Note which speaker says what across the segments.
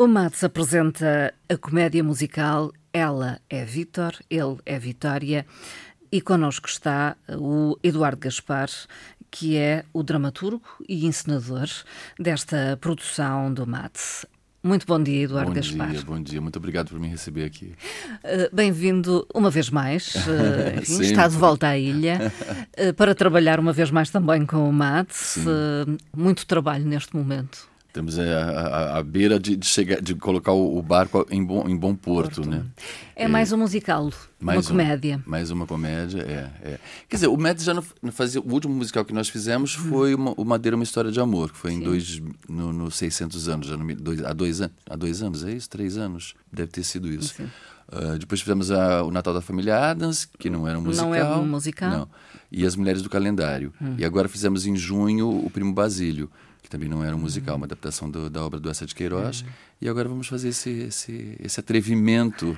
Speaker 1: O Matos apresenta a comédia musical Ela é Vítor, Ele é Vitória e connosco está o Eduardo Gaspar, que é o dramaturgo e encenador desta produção do Matos. Muito bom dia, Eduardo
Speaker 2: bom
Speaker 1: Gaspar.
Speaker 2: Bom dia, bom dia. Muito obrigado por me receber aqui.
Speaker 1: Uh, Bem-vindo uma vez mais. Uh, enfim, está de volta à ilha uh, para trabalhar uma vez mais também com o Matos. muito trabalho neste momento.
Speaker 2: Estamos à, beira de, de, chegar, de colocar o, barco em bom, em bom porto, porto. né?
Speaker 1: É, é mais um musical, mais uma comédia.
Speaker 2: Um, mais uma comédia, é, é. Quer dizer, o Matt já não, fazia. O último musical que nós fizemos hum. foi uma, o Madeira, uma história de amor, que foi em dois, no, no 600 anos, já no, dois, há, dois, há dois anos, é isso? Três anos? Deve ter sido isso. Uh, depois fizemos a, o Natal da Família Adams, que não era um musical.
Speaker 1: Não é um musical?
Speaker 2: Não. E As Mulheres do Calendário. Hum. E agora fizemos em junho o Primo Basílio que também não era um musical, uma adaptação da obra do Essa de Queiroz. E agora vamos fazer esse, esse, esse atrevimento.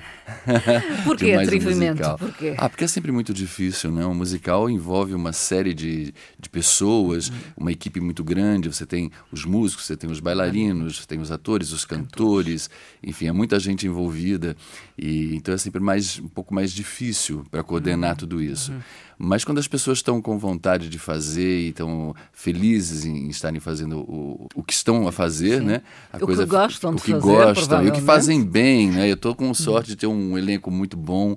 Speaker 1: Por que atrevimento? Um Por quê?
Speaker 2: Ah, porque é sempre muito difícil, né? Um musical envolve uma série de, de pessoas, uhum. uma equipe muito grande. Você tem os músicos, você tem os bailarinos, você tem os atores, os cantores, enfim, é muita gente envolvida. E então é sempre mais um pouco mais difícil para coordenar uhum. tudo isso. Uhum. Mas quando as pessoas estão com vontade de fazer e estão felizes em estarem fazendo o, o que estão a fazer, Sim. né?
Speaker 1: A o coisa, que gostam
Speaker 2: o
Speaker 1: que
Speaker 2: fazer, gostam e o que fazem bem, né? Eu estou com sorte de ter um elenco muito bom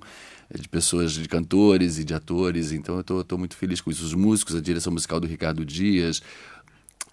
Speaker 2: de pessoas, de cantores e de atores, então eu estou muito feliz com isso. Os músicos, a direção musical do Ricardo Dias,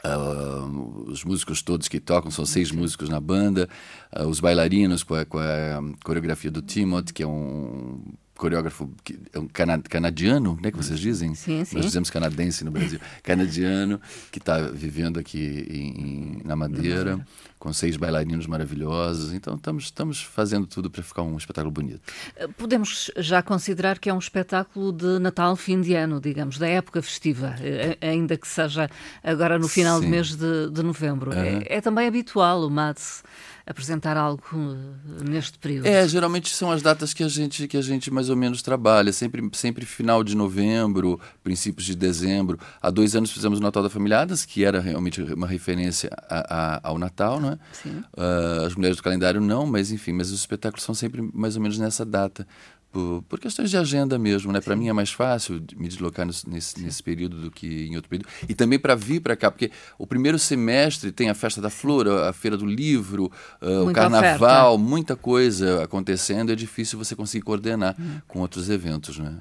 Speaker 2: Uh, os músicos todos que tocam, são seis músicos na banda, uh, os bailarinos com a, com a, coreografia do Timothy, que é um coreógrafo que é um canadiano, né, que vocês dizem?
Speaker 1: Sim, sim.
Speaker 2: Nós dizemos canadense no Brasil. canadiano, que está vivendo aqui em, em, na Madeira, com seis bailarinos maravilhosos. Então, estamos, estamos fazendo tudo para ficar um espetáculo bonito.
Speaker 1: Eh, podemos já considerar que é um espetáculo de Natal, fim de ano, digamos, da época festiva, eh, ainda que seja agora no final sim. do mês de, de novembro. Uhum. É, é, também habitual o MADS apresentar algo eh, neste período?
Speaker 2: É, geralmente são as datas que a gente, que a gente mais ou menos trabalha, sempre, sempre final de novembro, princípios de dezembro. Há dois anos fizemos o Natal da Famíliadas, que era realmente uma referência a, a, ao Natal, não é?
Speaker 1: Sim.
Speaker 2: Uh, as mulheres do calendário não, mas enfim, mas os espetáculos são sempre mais ou menos nessa data por, por questões de agenda mesmo, né? Para mim é mais fácil me deslocar nesse, nesse, período do que em outro período. E também para vir para cá, porque o primeiro semestre tem a festa da flor, a feira do livro, uh, o carnaval, oferta. muita coisa acontecendo. É difícil você conseguir coordenar hum. com outros eventos, né?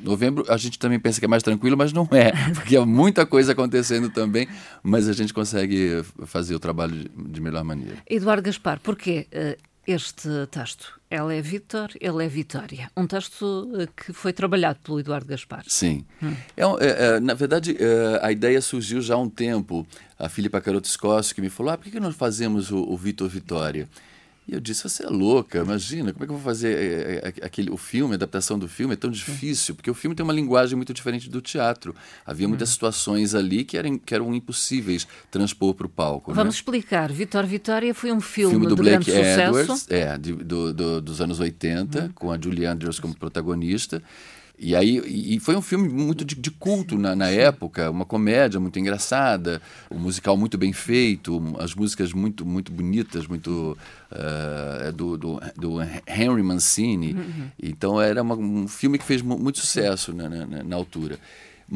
Speaker 2: Novembro a gente também pensa que é mais tranquilo, mas não é, porque há muita coisa acontecendo também, mas a gente consegue fazer o trabalho de, de melhor maneira.
Speaker 1: Eduardo Gaspar, porquê? Uh este texto. Ela é Vítor, ele é Vitória. Um texto eh, que foi trabalhado pelo Eduardo Gaspar.
Speaker 2: Sim. Hum. É, é, é, na verdade, é, a ideia surgiu já há um tempo. A Filipa Caroto Escócio que me falou: ah, por que, nós fazemos o, o Vitor Vitória? E eu disse, você é louca, imagina, como é que eu vou fazer é, é, aquele, o filme, a adaptação do filme é tão difícil, porque o filme tem uma linguagem muito diferente do teatro. Havia muitas hum. situações ali que eram, que eram impossíveis transpor para o palco.
Speaker 1: Né? Vamos
Speaker 2: né?
Speaker 1: explicar. Vitor Vitória foi um filme,
Speaker 2: filme do Blake
Speaker 1: grande
Speaker 2: Edwards,
Speaker 1: sucesso.
Speaker 2: É, de, do, do, dos anos 80, hum. com a Julie Andrews como protagonista. E aí e foi um filme muito de, de culto na, na, época, uma comédia muito engraçada, um musical muito bem feito, as músicas muito muito bonitas, muito uh, do, do, do, Henry Mancini. Uhum. Então era uma, um filme que fez muito sucesso na, na, na altura.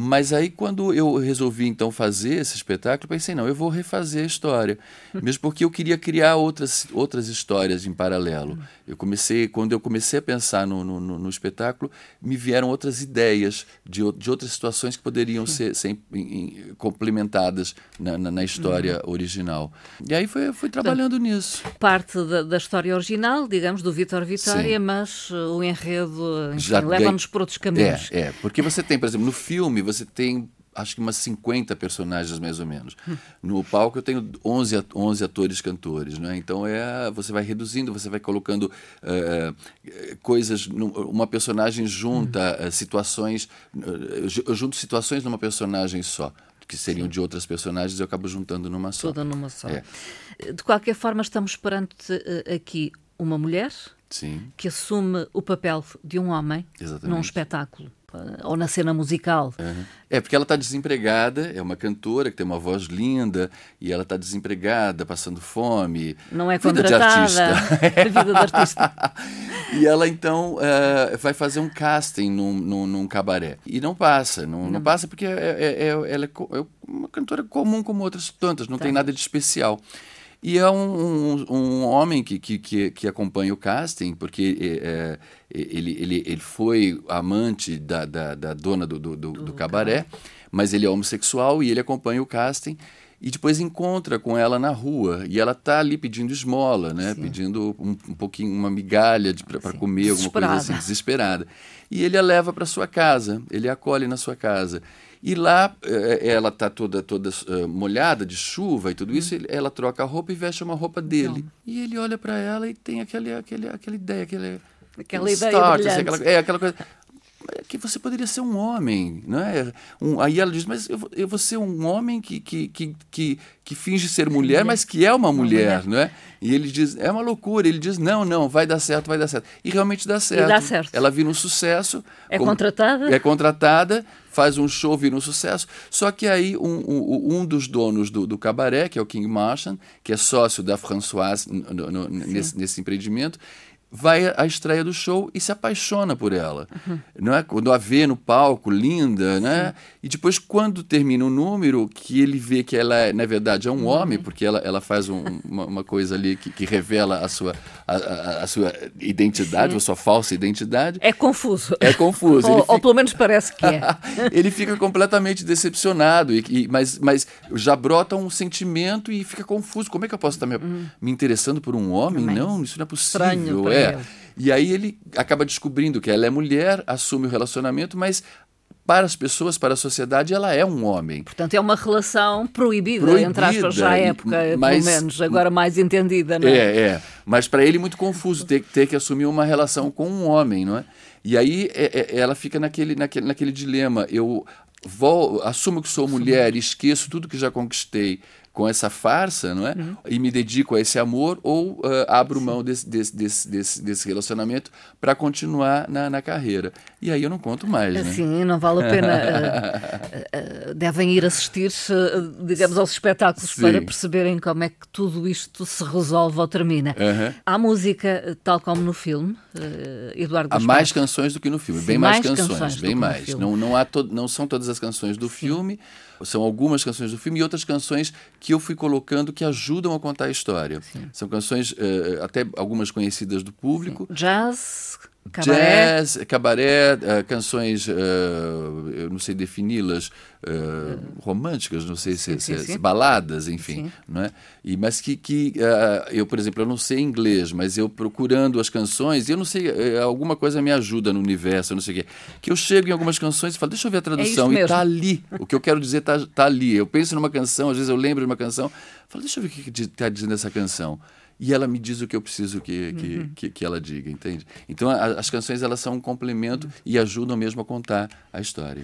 Speaker 2: Mas aí, quando eu resolvi então fazer esse espetáculo, pensei, não, eu vou refazer a história. Mesmo porque eu queria criar outras, outras histórias em paralelo. Eu comecei, quando eu comecei a pensar no, no, no espetáculo, me vieram outras ideias de, de outras situações que poderiam ser, ser em, em, complementadas na, na, na história uhum. original. E aí fui, fui trabalhando Portanto, nisso.
Speaker 1: Parte da, da, história original, digamos, do Vitor Vitória, Sim. mas o enredo leva-nos por outros caminhos.
Speaker 2: É, é, porque você tem, por exemplo, no filme você tem acho que umas 50 personagens mais ou menos. No palco eu tenho 11, 11 atores cantores, né? Então é você vai reduzindo, você vai colocando uh, coisas, uma personagem junta uh, situações, uh, junto situações numa personagem só que seriam Sim. de outras personagens, eu acabo juntando numa só.
Speaker 1: Toda numa só. É. De qualquer forma, estamos perante aqui uma mulher
Speaker 2: Sim.
Speaker 1: que assume o papel de um homem
Speaker 2: Exatamente.
Speaker 1: num espetáculo ou na cena musical.
Speaker 2: Uhum. É, porque ela está desempregada, é uma cantora que tem uma voz linda, e ela está desempregada, passando fome.
Speaker 1: Não é contratada. Vida de artista. vida de artista.
Speaker 2: e ela, então, uh, vai fazer um casting num, num, num cabaré. E não passa, não, não. não passa porque é, é, é, ela é, é uma cantora comum como outras tantas, não tá. tem nada de especial. E é um, um, um homem que, que, que, acompanha o casting, porque é, ele, ele, ele foi amante da, da, da dona do, do, do, do cabaré, mas ele é homossexual e ele acompanha o casting e depois encontra com ela na rua e ela tá ali pedindo esmola, né? Sim. Pedindo um, um, pouquinho uma migalha para comer alguma coisa assim, desesperada. E ele a leva para sua casa, ele a acolhe na sua casa. E lá eh, ela está toda, toda uh, molhada de chuva e tudo isso, ele, ela troca a roupa e veste uma roupa dele. Não. E ele olha para ela e tem aquele, aquele, aquela ideia, aquele,
Speaker 1: aquela ideia start, assim,
Speaker 2: aquela, é aquela coisa que você poderia ser um homem, não é? Um, aí ela diz, mas eu, eu vou ser um homem que, que, que, que, que finge ser mulher, mas que é uma mulher, não é? E ele diz, é uma loucura. Ele diz, não, não, vai dar certo, vai dar certo. E realmente dá certo.
Speaker 1: E dá certo.
Speaker 2: Ela vira um sucesso.
Speaker 1: É como, contratada?
Speaker 2: É contratada, faz um show, vira um sucesso. Só que aí um, um, um dos donos do, do cabaré, que é o King Marchand, que é sócio da Françoise no, no, nesse, nesse empreendimento, vai à estreia do show e se apaixona por ela. Uhum. Não é? Quando a vê no palco, linda, né? E depois, quando termina o número, que ele vê que ela, é, na verdade, é um uhum. homem, porque ela, ela faz um, uma, uma, coisa ali que, que revela a sua, a, a, a sua identidade, Sim. a sua falsa identidade.
Speaker 1: É confuso.
Speaker 2: É confuso.
Speaker 1: ou, fica... ou, pelo menos parece que é.
Speaker 2: ele fica completamente decepcionado, e, e, mas, mas já brota um sentimento e fica confuso. Como é que eu posso estar me, uhum. me interessando por um homem? Não, isso não é possível. Estranho, é. E aí ele acaba descobrindo que ela é mulher, assume o relacionamento, mas para as pessoas, para a sociedade, ela é um homem.
Speaker 1: Portanto, é uma relação proibida, proibida entre aspas, já à época, mas, pelo menos, agora mais entendida, não é?
Speaker 2: É, é. Mas para ele muito confuso ter, ter que assumir uma relação com um homem, não é? E aí é, é, ela fica naquele, naquele, naquele dilema. Eu vou, assumo que sou mulher e esqueço tudo que já conquistei com essa farsa, não é? Uhum. E me dedico a esse amor ou uh, abro Sim. mão desse, desse, desse, desse, desse relacionamento para continuar na, na carreira. E aí eu não conto mais, né?
Speaker 1: Sim, não vale a pena. uh, uh, devem ir assistir, digamos, aos espetáculos Sim. para perceberem como é que tudo isto se resolve ou termina. Uhum. Há música, tal como no filme, Eduardo
Speaker 2: Há mais canções do que no filme, Sim, bem mais, mais canções, canções bem mais. Não, não, há to não são todas as canções do filme, são algumas canções do filme e outras canções que eu fui colocando que ajudam a contar a história. Sim. São canções, uh, até algumas conhecidas do público.
Speaker 1: Sim. Jazz, Cabaré.
Speaker 2: Jazz, cabaré, uh, canções, uh, eu não sei defini-las, uh, românticas, não sei se, sim, se, sim. se baladas, enfim, não é? E, mas que, que eu, por exemplo, eu não sei inglês, mas eu procurando as canções, eu não sei, alguma coisa me ajuda no universo, não sei o quê, que eu chego em algumas canções e falo, deixa eu ver a tradução, é e está ali, o que eu quero dizer está tá ali. Eu penso numa canção, às vezes eu lembro de uma canção, falo, deixa eu ver o que está dizendo essa canção e ela me diz o que eu preciso que, que, uhum. que, que, ela diga, entende? Então a, as canções elas são um complemento uhum. e ajudam mesmo a contar a história.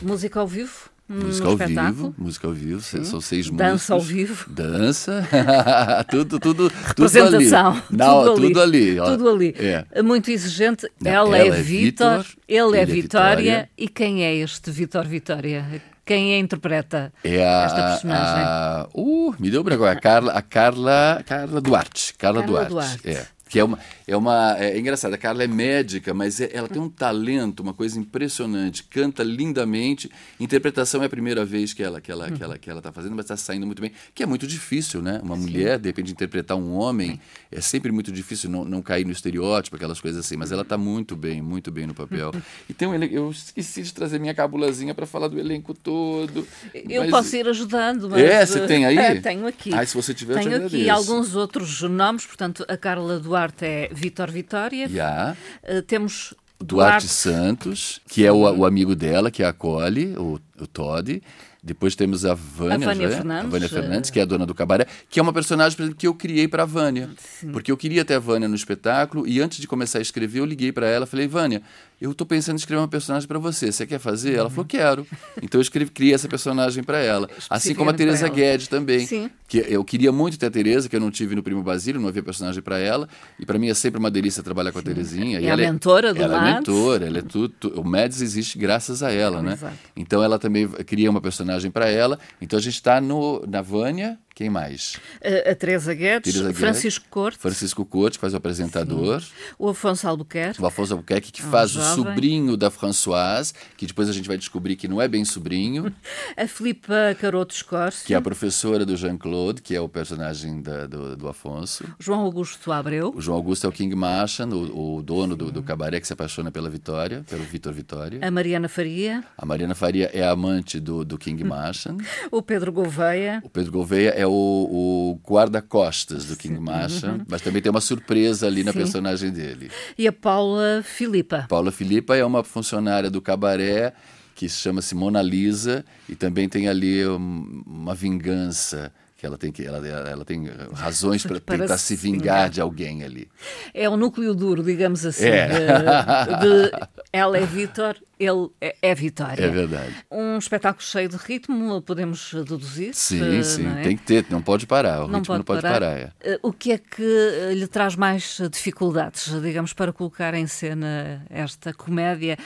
Speaker 1: Música ao vivo?
Speaker 2: Música ao vivo, música ao vivo, Sim. são seis
Speaker 1: músicas.
Speaker 2: Dança
Speaker 1: ao vivo.
Speaker 2: Dança, tudo, tudo,
Speaker 1: Representação,
Speaker 2: tudo ali. Não,
Speaker 1: tudo,
Speaker 2: tudo ali.
Speaker 1: Tudo ali. É. Muito exigente. Não, ela, ela, é, é Vitor, ele, é, é Vitória. Vitória. E quem é este Vitor Vitória? Quem a interpreta
Speaker 2: é
Speaker 1: a, esta personagem?
Speaker 2: A, uh, me deu branco. A Carla, a Carla, Carla Duarte. Carla, Carla Duarte. Duarte. É. Que é uma, é uma. É, engraçado, a Carla é médica, mas é, ela tem um talento, uma coisa impressionante. Canta lindamente. Interpretação é a primeira vez que ela que ela, que ela, que ela está fazendo, mas está saindo muito bem. Que é muito difícil, né? Uma Sim. mulher, de repente, interpretar um homem é sempre muito difícil não, não cair no estereótipo, aquelas coisas assim. Mas ela está muito bem, muito bem no papel. E tem um Eu esqueci de trazer minha cabulazinha para falar do elenco todo.
Speaker 1: Eu mas... posso ir ajudando, mas.
Speaker 2: É, você tem aí?
Speaker 1: É, tenho aqui.
Speaker 2: Ah, se você tiver,
Speaker 1: tenho
Speaker 2: eu
Speaker 1: aqui alguns outros nomes, portanto, a Carla Duarte é Vitor Vitória.
Speaker 2: Yeah.
Speaker 1: Uh, temos
Speaker 2: Duarte, Duarte, Santos, que é o, o, amigo dela, que a acolhe, o, o Todd. Depois temos a Vânia,
Speaker 1: A Vânia
Speaker 2: já é?
Speaker 1: Fernandes,
Speaker 2: a Vânia Fernandes,
Speaker 1: eh,
Speaker 2: que é a dona do cabaré, que é uma personagem por exemplo, que eu criei para a Vânia. Porque eu queria ter a Vânia no espetáculo e antes de começar a escrever, eu liguei para ela e falei: Vânia, eu estou pensando em escrever uma personagem para você. Você quer fazer? Ela falou: quero. Então eu escrevi, criei essa personagem para ela. Assim como a
Speaker 1: ela.
Speaker 2: Guedes também.
Speaker 1: Sim.
Speaker 2: Que eu queria muito ter a Teresa, que eu não tive no Primo Basílio, não havia personagem para ela. E para mim é sempre uma delícia trabalhar com a Terezinha.
Speaker 1: É
Speaker 2: e
Speaker 1: a
Speaker 2: ela
Speaker 1: mentora do
Speaker 2: ela é
Speaker 1: Mads.
Speaker 2: mentora, ela é tudo. tu- O Mads existe graças a ela, né?
Speaker 1: Exato.
Speaker 2: Então ela também cria uma personagem para ela. Então a gente está na Vânia, quem mais?
Speaker 1: A, a Teresa Guedes,
Speaker 2: Teresa
Speaker 1: Francisco Corte,
Speaker 2: Francisco Corte, que faz o apresentador.
Speaker 1: o Afonso Albuquerque,
Speaker 2: O Afonso Albuquerque, que
Speaker 1: Um
Speaker 2: faz o
Speaker 1: jovem.
Speaker 2: sobrinho da Françoise, que depois a gente vai descobrir que não é bem sobrinho,
Speaker 1: a Filipa Caroto Escorce,
Speaker 2: que é a professora do Jean-Claude, que é o personagem da- do, do Afonso.
Speaker 1: João Augusto Abreu,
Speaker 2: O João Augusto é o King Marchand, o, o dono do, do cabaré que se apaixona pela Vitória, pelo Vitor Vitória.
Speaker 1: a Mariana Faria,
Speaker 2: A Mariana Faria é a amante do, do King Marchand.
Speaker 1: o Pedro Gouveia,
Speaker 2: O Pedro Gouveia é o, o guarda-costas do King Marchand, mas também tem uma surpresa ali na
Speaker 1: Sim.
Speaker 2: personagem dele.
Speaker 1: e a Paula Filipa.
Speaker 2: Paula Filipa é uma funcionária do cabaré que chama-se Mona Lisa e também tem ali um, uma vingança que ela tem que ela, ela tem razões para
Speaker 1: Para
Speaker 2: tentar
Speaker 1: se
Speaker 2: vingar de alguém ali.
Speaker 1: É o núcleo duro, digamos assim,
Speaker 2: É.
Speaker 1: de, de ela é Vítor, ele é, é Vitória.
Speaker 2: É verdade.
Speaker 1: Um espetáculo cheio de ritmo, podemos deduzir.
Speaker 2: Sim,
Speaker 1: eh,
Speaker 2: sim,
Speaker 1: é?
Speaker 2: tem que ter, não pode parar, o
Speaker 1: não
Speaker 2: ritmo
Speaker 1: pode
Speaker 2: não pode
Speaker 1: parar.
Speaker 2: parar. é.
Speaker 1: Eh, O que é que eh, lhe traz mais dificuldades, digamos, para colocar em cena esta comédia,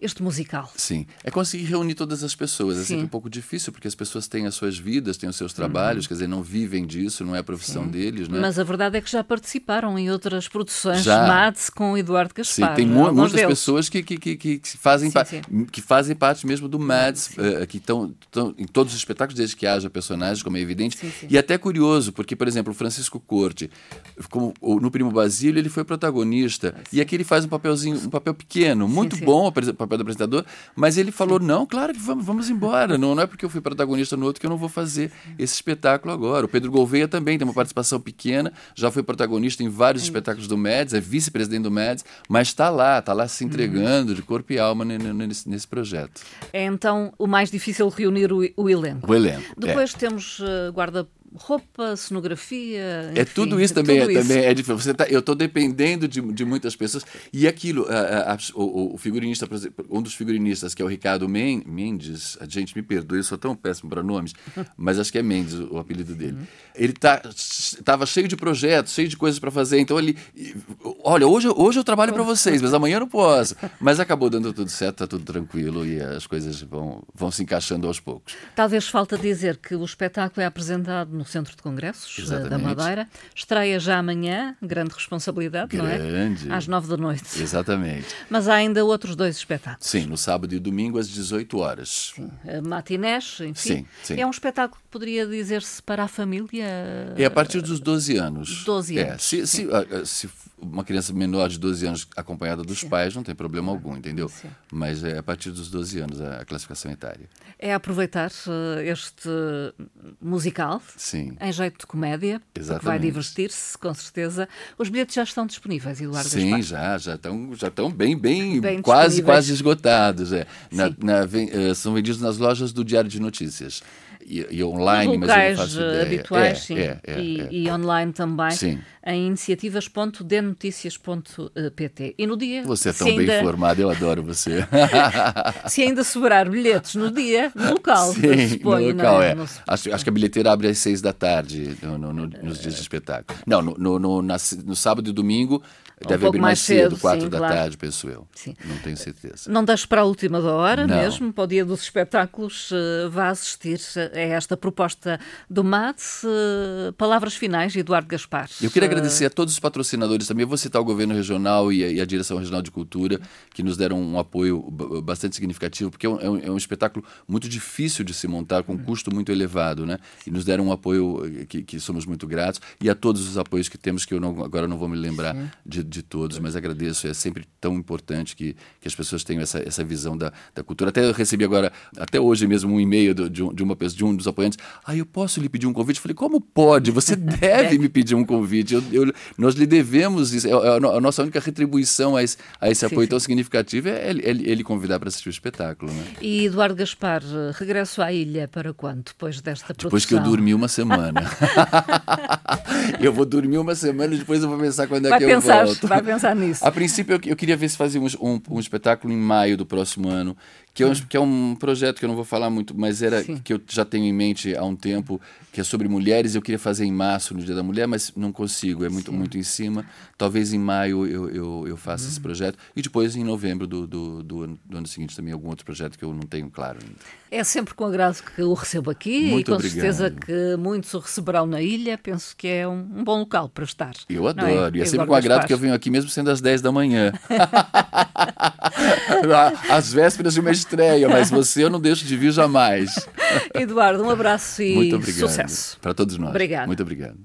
Speaker 1: este musical?
Speaker 2: Sim, é conseguir reunir todas as pessoas. É
Speaker 1: Sim.
Speaker 2: sempre um pouco difícil, porque as pessoas têm as suas vidas, têm os seus trabalhos, quer dizer, não vivem disso, não é a profissão deles, né?
Speaker 1: Mas a verdade é que já participaram em outras produções. Mads com Eduardo
Speaker 2: Sim,
Speaker 1: Gaspar.
Speaker 2: tem mu-
Speaker 1: alguns
Speaker 2: muitas
Speaker 1: deles.
Speaker 2: pessoas que, que, que, que fazem
Speaker 1: Sim, sim.
Speaker 2: que fazem parte mesmo do Mads, eh, que estão em todos os espetáculos, desde que haja personagens, como é evidente.
Speaker 1: Sim, sim.
Speaker 2: E até curioso, porque, por exemplo, o Francisco Corte, como no Primo Basílio, ele foi protagonista, e aqui ele faz um papelzinho, um papel pequeno, muito
Speaker 1: sim.
Speaker 2: bom o apres- papel do apresentador, mas ele falou: não, claro que vamos, vamos embora. Não, não é porque eu fui protagonista no outro que eu não vou fazer esse espetáculo agora. O Pedro Gouveia também tem uma participação pequena, já foi protagonista em vários espetáculos do MEDS, é vice-presidente do MEDS, mas está lá, está lá se entregando de corpo e alma ne- ne- nesse, nesse projeto.
Speaker 1: É então o mais difícil reunir o, o elenco.
Speaker 2: O elenco. é.
Speaker 1: Depois temos eh, guarda-roupa, cenografia.
Speaker 2: É
Speaker 1: enfim,
Speaker 2: tudo isso também,
Speaker 1: tudo
Speaker 2: é,
Speaker 1: isso.
Speaker 2: também é difícil. Você tá, eu estou dependendo de, de muitas pessoas. E aquilo, a- a- o, o figurinista, por exemplo, um dos figurinistas, que é o Ricardo Men- Mendes, a gente me perdoe, eu sou tão péssimo para nomes, mas acho que é Mendes o, apelido dele. Ele tá, estava cheio de projetos, cheio de coisas para fazer. Então ele, olha, hoje, hoje eu trabalho para vocês, mas amanhã eu não posso. Mas acabou dando tudo certo, está tudo tranquilo e as coisas vão, vão se encaixando aos poucos.
Speaker 1: Talvez falta dizer que o espetáculo é apresentado no Centro de Congressos eh, da
Speaker 2: Exatamente.
Speaker 1: Madeira. Estreia já amanhã, grande responsabilidade, não é?
Speaker 2: Grande.
Speaker 1: Às nove da noite.
Speaker 2: Exatamente.
Speaker 1: Mas há ainda outros dois espetáculos.
Speaker 2: Sim, no sábado e domingo às 18 horas.
Speaker 1: Eh, Matinés, enfim.
Speaker 2: Sim, sim.
Speaker 1: É um espetáculo que poderia dizer-se para a família.
Speaker 2: É a partir dos 12 anos.
Speaker 1: 12
Speaker 2: É,
Speaker 1: anos,
Speaker 2: se, se, ah, se uma criança menor de 12 anos acompanhada dos pais, não tem problema algum, entendeu?
Speaker 1: Sim.
Speaker 2: Mas é a partir dos 12 anos a classificação etária.
Speaker 1: É aproveitar eh, este musical
Speaker 2: Sim.
Speaker 1: Em jeito de comédia, porque vai
Speaker 2: Exatamente.
Speaker 1: divertir-se, com certeza. Os bilhetes já estão disponíveis, Eduardo
Speaker 2: Sim,
Speaker 1: Gaspar.
Speaker 2: já já estão já estão bem, bem,
Speaker 1: Bem
Speaker 2: quase quase esgotados. É. Na, na, eh, são vendidos nas lojas do Diário de Notícias e, e online, mas eu
Speaker 1: locais eh, habituais,
Speaker 2: É,
Speaker 1: sim,
Speaker 2: é, é,
Speaker 1: e,
Speaker 2: é.
Speaker 1: e online também,
Speaker 2: Sim.
Speaker 1: em iniciativas.denoticias.pt. E no dia,
Speaker 2: Você é tão bem
Speaker 1: ainda,
Speaker 2: informado, eu adoro você.
Speaker 1: se ainda sobrar bilhetes no dia, no local,
Speaker 2: Sim,
Speaker 1: suponho,
Speaker 2: no local,
Speaker 1: não
Speaker 2: é.
Speaker 1: Não se-
Speaker 2: Acho, acho que a bilheteira abre às seis da tarde no- no- no- nos dias de espetáculo. Não, no, na- no sábado e domingo deve
Speaker 1: Um pouco
Speaker 2: abrir
Speaker 1: mais
Speaker 2: cedo,
Speaker 1: cedo,
Speaker 2: quatro
Speaker 1: sim,
Speaker 2: da
Speaker 1: claro.
Speaker 2: tarde, penso eu.
Speaker 1: Sim.
Speaker 2: Não tenho certeza.
Speaker 1: Não deixe para a última da hora,
Speaker 2: Não.
Speaker 1: mesmo, para o dia dos espetáculos, eh, vá assistir a esta proposta do MATS. Palavras finais, Eduardo Gaspar.
Speaker 2: Eu queria agradecer a todos os patrocinadores também. Eu vou citar o governo regional e a, e a Direção Regional de Cultura, que nos deram um apoio bastante significativo, porque é um, é um- é um espetáculo muito difícil de se montar, com um custo muito elevado, né? E nos deram um apoio eh, que, que somos muito gratos. E a todos os apoios que temos, que eu não- agora não vou me lembrar de, de todos, mas agradeço. É sempre tão importante que, que as pessoas tenham essa, essa visão da, da cultura. Até eu recebi agora, até hoje mesmo, um e-mail de, de uma pessoa, de um dos apoiantes. Ah, eu posso lhe pedir um convite? Eu falei, como pode? Você deve me pedir um convite. Eu, eu, nós lhe devemos isso. É, é a nossa única retribuição a esse, a esse apoio sim. tão significativo é ele, convidar para assistir o espetáculo. Né?
Speaker 1: E Eduardo Gaspar, regresso à ilha para quando? Depois desta produção?
Speaker 2: Depois que eu dormi uma semana. eu vou dormir uma semana e depois eu vou pensar quando é
Speaker 1: vai
Speaker 2: que
Speaker 1: pensar,
Speaker 2: eu volto.
Speaker 1: Vai pensar nisso.
Speaker 2: A princípio, eu, eu queria ver se fazíamos um, um espetáculo em maio do próximo ano que é, um, que é um projeto que eu não vou falar muito, mas era Sim. que eu já tenho em mente há um tempo, que é sobre mulheres. Eu queria fazer em março, no Dia da Mulher, mas não consigo, é muito, muito em cima. Talvez em maio eu, eu, eu faça uhum. esse projeto. E depois, em novembro do, do, do, ano, do, ano, seguinte, também algum outro projeto que eu não tenho claro ainda.
Speaker 1: É sempre com agrado que o recebo aqui
Speaker 2: muito
Speaker 1: e com
Speaker 2: obrigado.
Speaker 1: certeza que muitos o receberão na ilha. Penso que é um, um bom local para estar.
Speaker 2: Eu é? adoro. É? E é sempre com agrado que eu venho aqui, mesmo sendo às 10 da manhã. Às vésperas de uma estreia, mas você eu não deixo de vir jamais.
Speaker 1: Eduardo, um abraço e
Speaker 2: Muito obrigado.
Speaker 1: sucesso.
Speaker 2: Para todos nós.
Speaker 1: Obrigado.
Speaker 2: Muito obrigado.